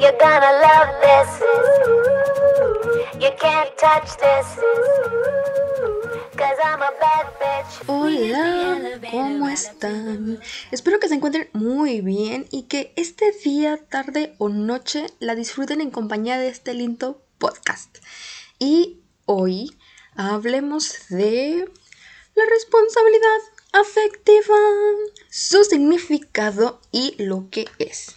You're gonna love this. You can't touch this. I'm a bad bitch. Hola, ¿cómo están? Espero que se encuentren muy bien y que este día, tarde o noche la disfruten en compañía de este lindo podcast. Y hoy hablemos de la responsabilidad afectiva, su significado y lo que es.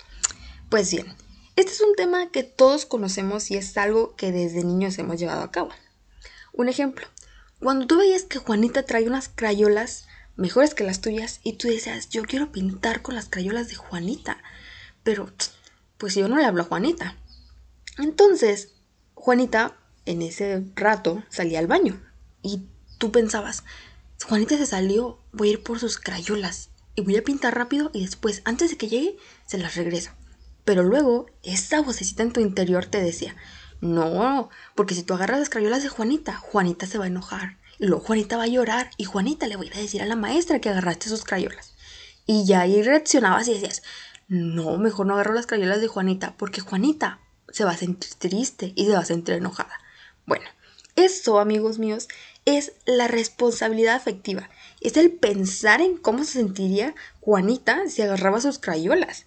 Pues bien, este es un tema que todos conocemos y es algo que desde niños hemos llevado a cabo. Un ejemplo, cuando tú veías que Juanita trae unas crayolas mejores que las tuyas y tú decías, yo quiero pintar con las crayolas de Juanita, pero pues yo no le hablo a Juanita. Entonces, Juanita en ese rato salía al baño y tú pensabas, Juanita se salió, voy a ir por sus crayolas y voy a pintar rápido y después, antes de que llegue, se las regreso. Pero luego, esa vocecita en tu interior te decía, no, porque si tú agarras las crayolas de Juanita, Juanita se va a enojar. Y luego Juanita va a llorar y Juanita le va a a decir a la maestra que agarraste sus crayolas. Y ya ahí reaccionabas y decías, no, mejor no agarro las crayolas de Juanita, porque Juanita se va a sentir triste y se va a sentir enojada. Bueno, eso, amigos míos, es la responsabilidad afectiva. Es el pensar en cómo se sentiría Juanita si agarraba sus crayolas.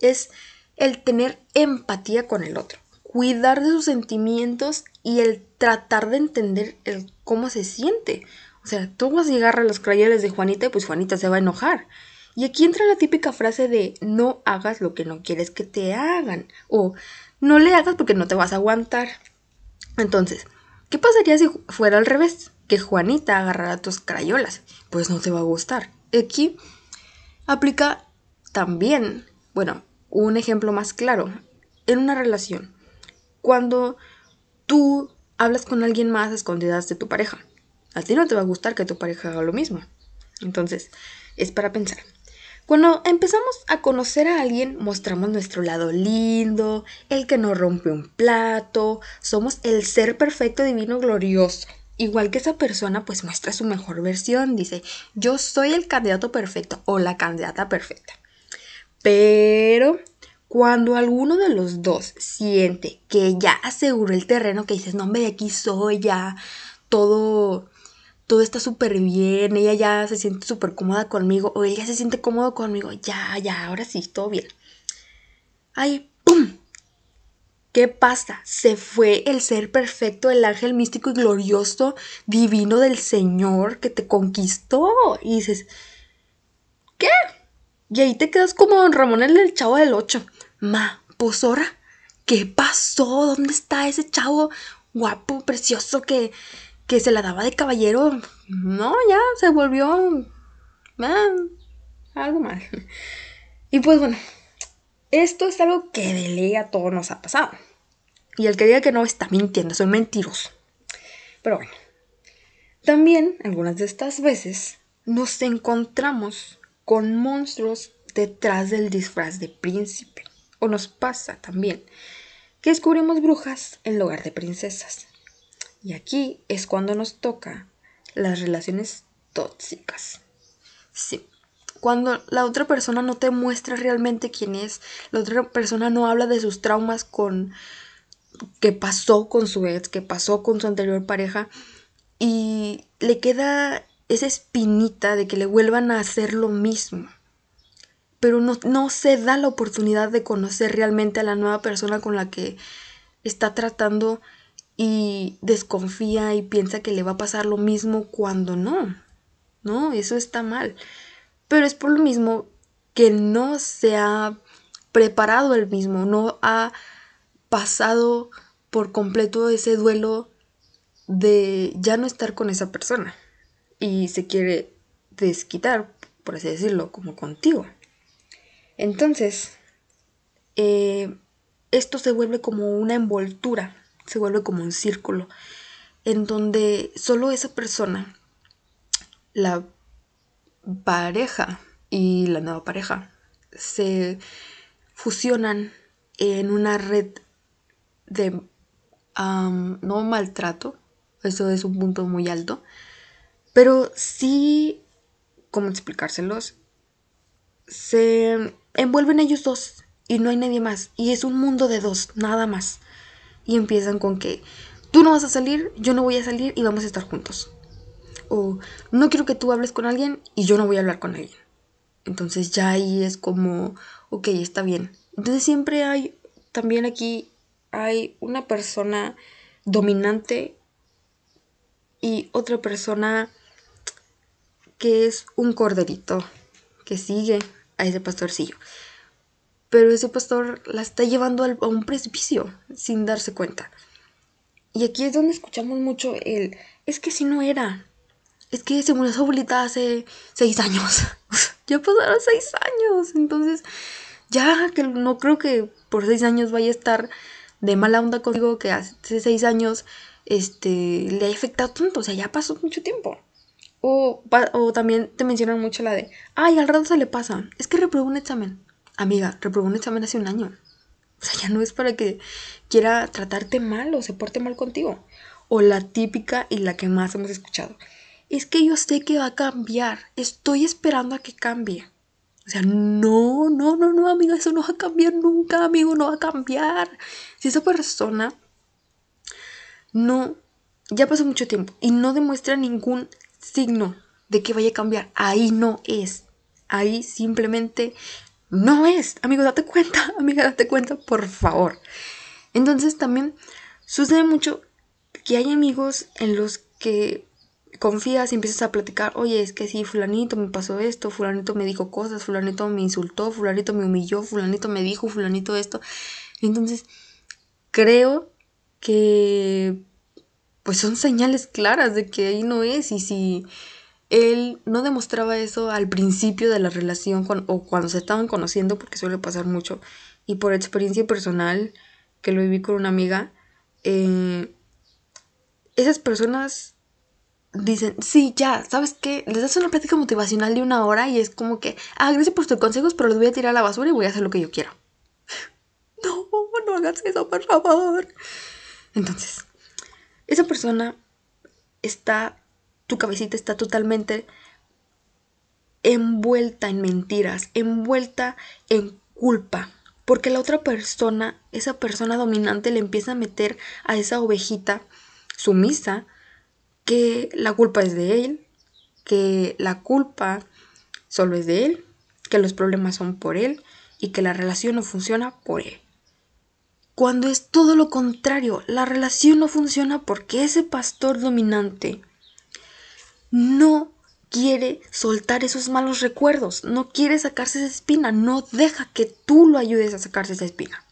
Es el tener empatía con el otro, cuidar de sus sentimientos y el tratar de entender el cómo se siente. O sea, tú vas a agarrar las crayolas de Juanita y pues Juanita se va a enojar. Y aquí entra la típica frase de no hagas lo que no quieres que te hagan o no le hagas porque no te vas a aguantar. Entonces, ¿qué pasaría si fuera al revés? Que Juanita agarrara tus crayolas. Pues no te va a gustar. Aquí aplica también, bueno, un ejemplo más claro, en una relación. Cuando tú hablas con alguien más a escondidas de tu pareja, a ti no te va a gustar que tu pareja haga lo mismo. Entonces, es para pensar. Cuando empezamos a conocer a alguien, mostramos nuestro lado lindo, el que no rompe un plato, somos el ser perfecto, divino, glorioso. Igual que esa persona, pues muestra su mejor versión, dice, yo soy el candidato perfecto o la candidata perfecta. Pero cuando alguno de los dos siente que ya aseguró el terreno, que dices, no, hombre, de aquí soy ya, todo, todo está súper bien, ella ya se siente súper cómoda conmigo, o ella se siente cómodo conmigo, ya, ya, ahora sí, todo bien. Ay, ¡pum! ¿Qué pasa? Se fue el ser perfecto, el ángel místico y glorioso, divino del Señor que te conquistó. Y dices, ¿qué? Y ahí te quedas como Don Ramón el chavo del 8. Ma, pues ahora, ¿qué pasó? ¿Dónde está ese chavo guapo, precioso que, que se la daba de caballero? No, ya se volvió algo mal. Y pues bueno, esto es algo que de ley a todos nos ha pasado. Y el que diga que no está mintiendo, soy mentiroso. Pero bueno, también algunas de estas veces nos encontramos con monstruos detrás del disfraz de príncipe. Nos pasa también que descubrimos brujas en lugar de princesas. Y aquí es cuando nos toca las relaciones tóxicas. Sí, cuando la otra persona no te muestra realmente quién es, la otra persona no habla de sus traumas con que pasó con su ex, que pasó con su anterior pareja y le queda esa espinita de que le vuelvan a hacer lo mismo. Pero no, no se da la oportunidad de conocer realmente a la nueva persona con la que está tratando y desconfía y piensa que le va a pasar lo mismo cuando no. No, eso está mal. Pero es por lo mismo que no se ha preparado el mismo, no ha pasado por completo ese duelo de ya no estar con esa persona y se quiere desquitar, por así decirlo, como contigo. Entonces, eh, esto se vuelve como una envoltura, se vuelve como un círculo, en donde solo esa persona, la pareja y la nueva pareja, se fusionan en una red de no maltrato, eso es un punto muy alto, pero sí, ¿cómo explicárselos? Se envuelven ellos dos y no hay nadie más. Y es un mundo de dos, nada más. Y empiezan con que tú no vas a salir, yo no voy a salir y vamos a estar juntos. O no quiero que tú hables con alguien y yo no voy a hablar con alguien. Entonces ya ahí es como, ok, está bien. Entonces siempre hay, también aquí hay una persona dominante y otra persona que es un corderito que sigue a ese pastorcillo. Pero ese pastor la está llevando a un precipicio sin darse cuenta. Y aquí es donde escuchamos mucho el, es que si no era, es que se murió su abuelita hace seis años. ya pasaron seis años. Entonces, ya que no creo que por seis años vaya a estar de mala onda contigo que hace seis años este, le ha afectado tanto. O sea, ya pasó mucho tiempo. O, o también te mencionan mucho la de, ay, al rato se le pasa. Es que reprobó un examen. Amiga, reprobó un examen hace un año. O sea, ya no es para que quiera tratarte mal o se porte mal contigo. O la típica y la que más hemos escuchado. Es que yo sé que va a cambiar. Estoy esperando a que cambie. O sea, no, no, no, no, amiga, eso no va a cambiar nunca, amigo, no va a cambiar. Si esa persona no, ya pasó mucho tiempo y no demuestra ningún signo de que vaya a cambiar, ahí no es. Ahí simplemente no es. Amigo, date cuenta, amiga, date cuenta, por favor. Entonces también sucede mucho que hay amigos en los que confías y empiezas a platicar, oye, es que sí, fulanito me pasó esto, fulanito me dijo cosas, fulanito me insultó, fulanito me humilló, fulanito me dijo, fulanito esto. Entonces, creo que pues son señales claras de que ahí no es y si él no demostraba eso al principio de la relación o cuando se estaban conociendo, porque suele pasar mucho, y por experiencia personal que lo viví con una amiga, eh, esas personas dicen, sí, ya, ¿sabes qué? Les das una plática motivacional de una hora y es como que, ah, gracias por tus consejos, pero los voy a tirar a la basura y voy a hacer lo que yo quiero. no, no hagas eso, por favor. Entonces, esa persona está tu cabecita está totalmente envuelta en mentiras, envuelta en culpa. Porque la otra persona, esa persona dominante, le empieza a meter a esa ovejita sumisa que la culpa es de él, que la culpa solo es de él, que los problemas son por él y que la relación no funciona por él. Cuando es todo lo contrario, la relación no funciona porque ese pastor dominante no quiere soltar esos malos recuerdos, no quiere sacarse esa espina, no deja que tú lo ayudes a sacarse esa espina.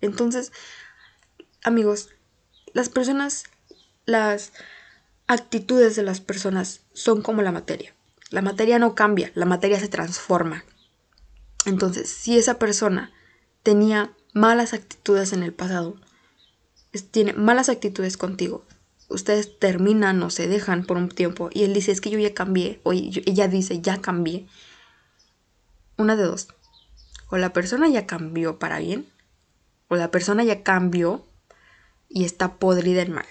Entonces, amigos, las personas, las actitudes de las personas son como la materia. La materia no cambia, la materia se transforma. Entonces, si esa persona tenía malas actitudes en el pasado, tiene malas actitudes contigo, ustedes terminan o se dejan por un tiempo y él dice, es que yo ya cambié, o ella dice, ya cambié. Una de dos. O la persona ya cambió para bien, o la persona ya cambió y está podrida en mal.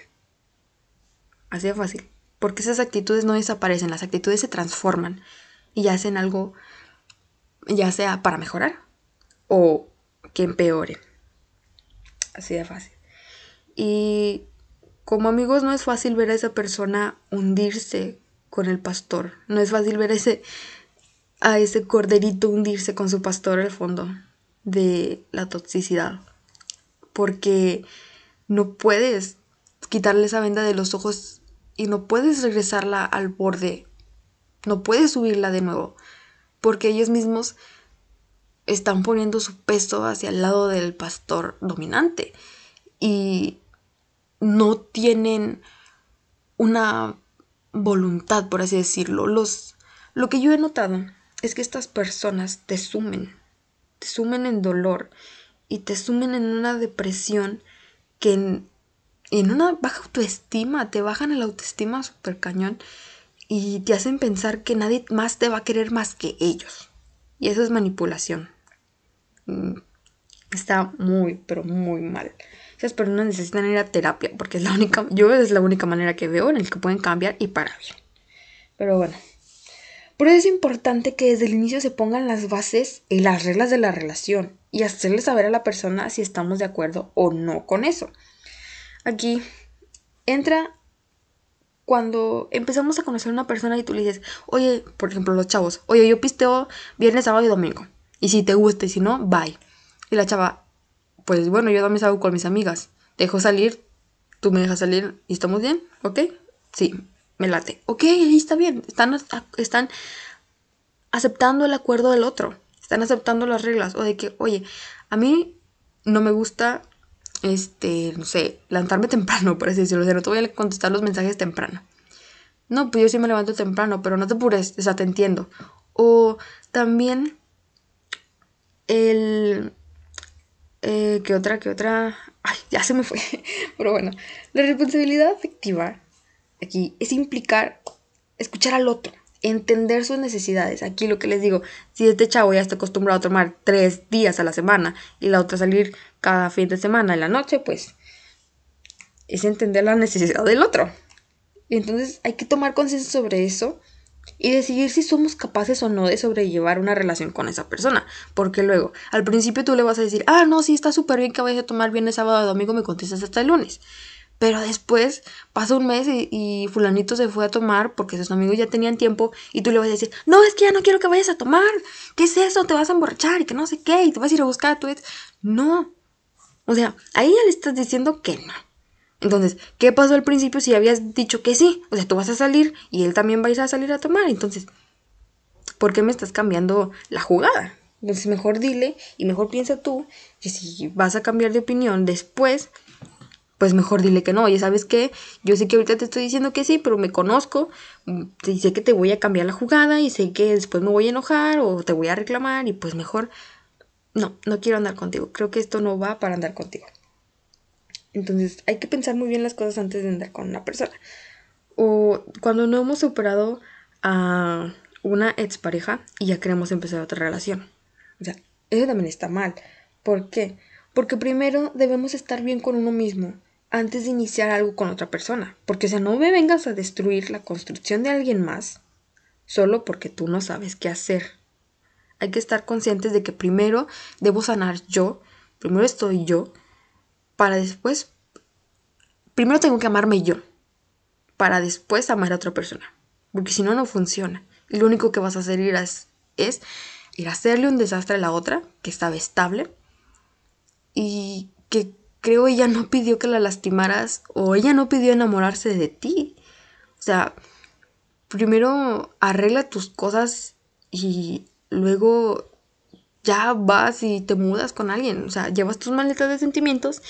Así de fácil. Porque esas actitudes no desaparecen, las actitudes se transforman y hacen algo, ya sea para mejorar o que empeore. Así de fácil. Y como amigos no es fácil ver a esa persona hundirse con el pastor. No es fácil ver a ese, a ese corderito hundirse con su pastor al fondo de la toxicidad. Porque no puedes quitarle esa venda de los ojos y no puedes regresarla al borde. No puedes subirla de nuevo. Porque ellos mismos están poniendo su peso hacia el lado del pastor dominante. Y no tienen una voluntad, por así decirlo. Los, lo que yo he notado es que estas personas te sumen, te sumen en dolor y te sumen en una depresión que en, en una baja autoestima, te bajan el autoestima súper cañón y te hacen pensar que nadie más te va a querer más que ellos. Y eso es manipulación. Mm, está muy, pero muy mal esas personas necesitan ir a terapia porque es la única, yo es la única manera que veo en el que pueden cambiar y para bien. Pero bueno, Por eso es importante que desde el inicio se pongan las bases y las reglas de la relación y hacerle saber a la persona si estamos de acuerdo o no con eso. Aquí entra cuando empezamos a conocer a una persona y tú le dices, oye, por ejemplo, los chavos, oye, yo pisteo viernes, sábado y domingo. Y si te gusta y si no, bye. Y la chava, pues bueno, yo también salgo con mis amigas. Dejo salir, tú me dejas salir y estamos bien, ¿ok? Sí, me late. Ok, ahí está bien. Están, están aceptando el acuerdo del otro. Están aceptando las reglas. O de que, oye, a mí no me gusta este, no sé, levantarme temprano, por así decirlo. O sea, no te voy a contestar los mensajes temprano. No, pues yo sí me levanto temprano, pero no te apures, o sea, te entiendo. O también el... Eh, ¿Qué otra? ¿Qué otra? Ay, ya se me fue. Pero bueno, la responsabilidad afectiva aquí es implicar escuchar al otro, entender sus necesidades. Aquí lo que les digo, si este chavo ya está acostumbrado a tomar tres días a la semana y la otra salir cada fin de semana en la noche, pues es entender la necesidad del otro. Y entonces hay que tomar conciencia sobre eso y decidir si somos capaces o no de sobrellevar una relación con esa persona. Porque luego, al principio tú le vas a decir, ah, no, sí, está súper bien que vayas a tomar viernes, sábado, domingo, me contestas hasta el lunes. Pero después pasa un mes y, fulanito se fue a tomar porque sus amigos ya tenían tiempo y tú le vas a decir, no, es que ya no quiero que vayas a tomar. ¿Qué es eso? Te vas a emborrachar y que no sé qué y te vas a ir a buscar a tu ex. No, o sea, ahí ya le estás diciendo que no. Entonces, ¿qué pasó al principio si habías dicho que sí? O sea, tú vas a salir y él también va a ir a salir a tomar. Entonces, ¿por qué me estás cambiando la jugada? Entonces, mejor dile y mejor piensa tú que si vas a cambiar de opinión después, pues mejor dile que no. Oye, ¿sabes qué? Yo sé que ahorita te estoy diciendo que sí, pero me conozco mm, y sé que te voy a cambiar la jugada y sé que después me voy a enojar o te voy a reclamar y pues mejor no, no quiero andar contigo, creo que esto no va para andar contigo. Entonces hay que pensar muy bien las cosas antes de andar con una persona. O cuando no hemos superado a una expareja y ya queremos empezar otra relación. O sea, eso también está mal. ¿Por qué? Porque primero debemos estar bien con uno mismo antes de iniciar algo con otra persona. Porque o sea, no me vengas a destruir la construcción de alguien más solo porque tú no sabes qué hacer hay que estar conscientes de que primero debo sanar yo, primero estoy yo, para después, primero tengo que amarme yo, para después amar a otra persona, porque si no, no funciona. Y lo único que vas a hacer es, es ir a hacerle un desastre a la otra, que estaba estable, y que creo ella no pidió que la lastimaras o ella no pidió enamorarse de ti. O sea, primero arregla tus cosas y luego ya vas y te mudas con alguien, o sea, llevas tus maletas de sentimientos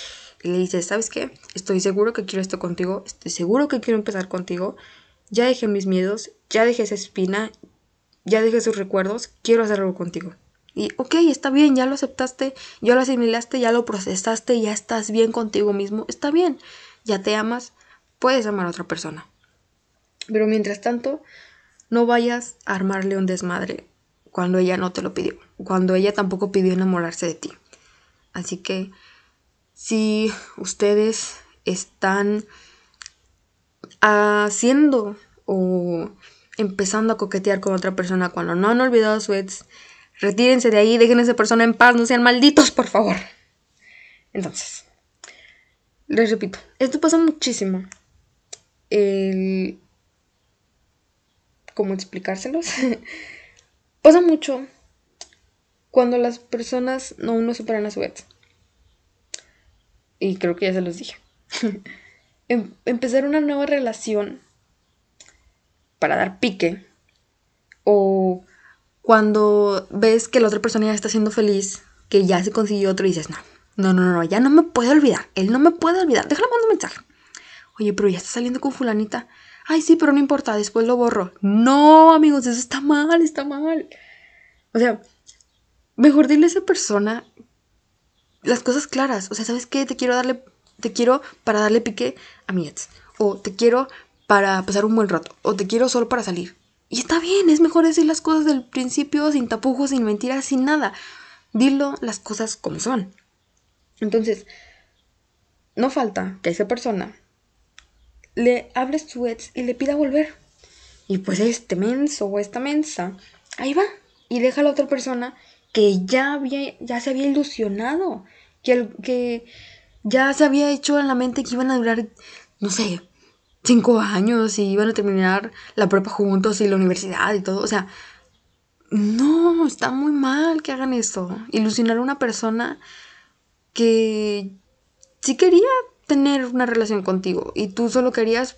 y le dices, ¿sabes qué? Estoy seguro que quiero esto contigo, estoy seguro que quiero empezar contigo, ya dejé mis miedos, ya dejé esa espina, ya dejé esos recuerdos, quiero hacer algo contigo. Y ok, está bien, ya lo aceptaste, ya lo asimilaste, ya lo procesaste, ya estás bien contigo mismo, está bien, ya te amas, puedes amar a otra persona. Pero mientras tanto, no vayas a armarle un desmadre cuando ella no te lo pidió, cuando ella tampoco pidió enamorarse de ti. Así que si ustedes están haciendo o empezando a coquetear con otra persona cuando no han olvidado su ex, retírense de ahí, dejen a esa persona en paz, no sean malditos, por favor. Entonces, les repito, esto pasa muchísimo. El... ¿Cómo explicárselos? Pasa mucho cuando las personas no uno superan a su vez. Y creo que ya se los dije. Em, empezar una nueva relación para dar pique. O cuando ves que la otra persona ya está siendo feliz, que ya se consiguió otro y dices, no, no, no, no, ya no me puede olvidar. Él no me puede olvidar. Déjale mandar un mensaje. Oye, pero ya está saliendo con fulanita ay, sí, pero no importa, después lo borro. No, amigos, eso está mal, está mal. O sea, mejor dile a esa persona las cosas claras. O sea, ¿sabes qué? Te quiero darle, te quiero para darle pique a mi ex. O te quiero para pasar un buen rato. O te quiero solo para salir. Y está bien, es mejor decir las cosas del principio, sin tapujos, sin mentiras, sin nada. Dilo las cosas como son. Entonces, no falta que esa persona le hable su ex y le pida volver. Y pues este menso o esta mensa, ahí va. Y deja a la otra persona que ya, había, ya se había ilusionado. Que, que ya se había hecho en la mente que iban a durar, no sé, cinco años y iban a terminar la prepa juntos y la universidad y todo. O sea, no, está muy mal que hagan esto. Ilusionar a una persona que sí quería tener una relación contigo y tú solo querías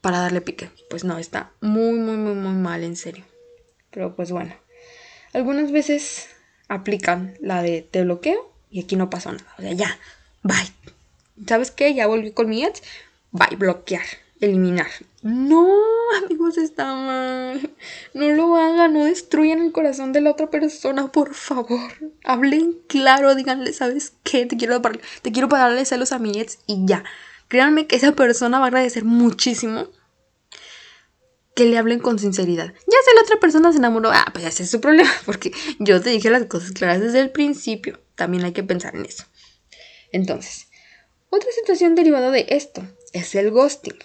para darle pique. Pues no, está muy, muy, muy, muy mal, en serio. Pero pues bueno, algunas veces aplican la de te bloqueo y aquí no pasó nada. O sea, ya, bye. ¿Sabes qué? Ya volví con mi ex. Bye, bloquear, eliminar. No, amigos, está mal. No lo hagan, no destruyan el corazón de la otra persona, por favor. Hablen claro, díganle, ¿sabes qué? Te quiero, te quiero darle celos a mi ex y ya. Créanme que esa persona va a agradecer muchísimo que le hablen con sinceridad. Ya si la otra persona se enamoró, ah, pues ese es su problema, porque yo te dije las cosas claras desde el principio. También hay que pensar en eso. Entonces, otra situación derivada de esto es el ghosting.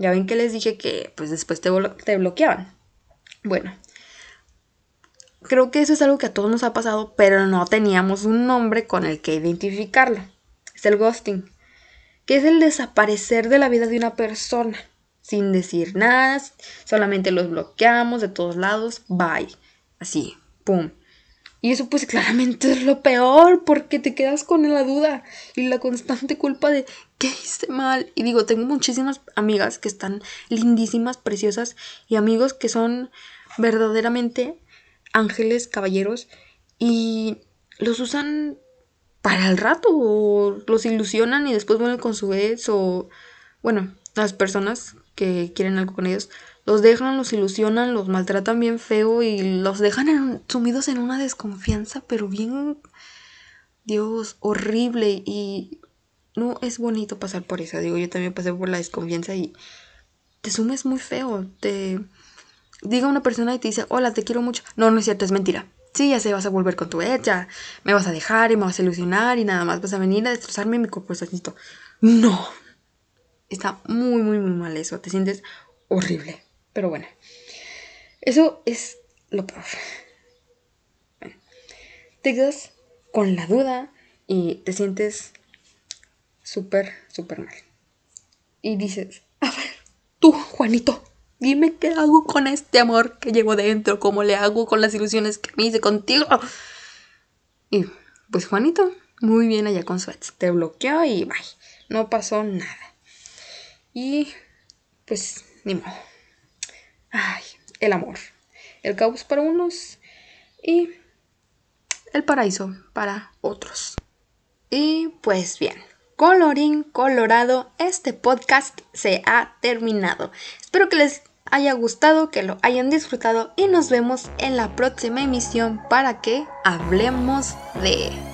Ya ven que les dije que pues después te, te bloqueaban. Bueno, creo que eso es algo que a todos nos ha pasado, pero no teníamos un nombre con el que identificarlo. Es el ghosting, que es el desaparecer de la vida de una persona, sin decir nada, solamente los bloqueamos de todos lados, bye. Así, pum. Y eso pues claramente es lo peor porque te quedas con la duda y la constante culpa de ¿qué hice mal? Y digo, tengo muchísimas amigas que están lindísimas, preciosas y amigos que son verdaderamente ángeles, caballeros y los usan para el rato o los ilusionan y después vuelven con su ex o bueno, las personas que quieren algo con ellos los dejan, los ilusionan, los maltratan bien feo y los dejan sumidos en una desconfianza, pero bien, Dios, horrible. Y no es bonito pasar por eso. Digo, yo también pasé por la desconfianza y te sumes muy feo. Te diga una persona y te dice, hola, te quiero mucho. No, no es cierto, es mentira. Sí, ya sé, vas a volver con tu ya me vas a dejar y me vas a ilusionar y nada más vas a venir a destrozarme mi cuerpo. No. Está muy, muy, muy mal eso. Te sientes horrible. Pero bueno, eso es lo peor. te quedas con la duda y te sientes súper, súper mal. Y dices, a ver, tú, Juanito, dime qué hago con este amor que llevo dentro, cómo le hago con las ilusiones que me hice contigo. Y pues Juanito, muy bien allá con su ex. Te bloqueó y bye. No pasó nada. Y pues ni modo. Ay, el amor. El caos para unos y el paraíso para otros. Y pues bien, colorín colorado, este podcast se ha terminado. Espero que les haya gustado, que lo hayan disfrutado y nos vemos en la próxima emisión para que hablemos de...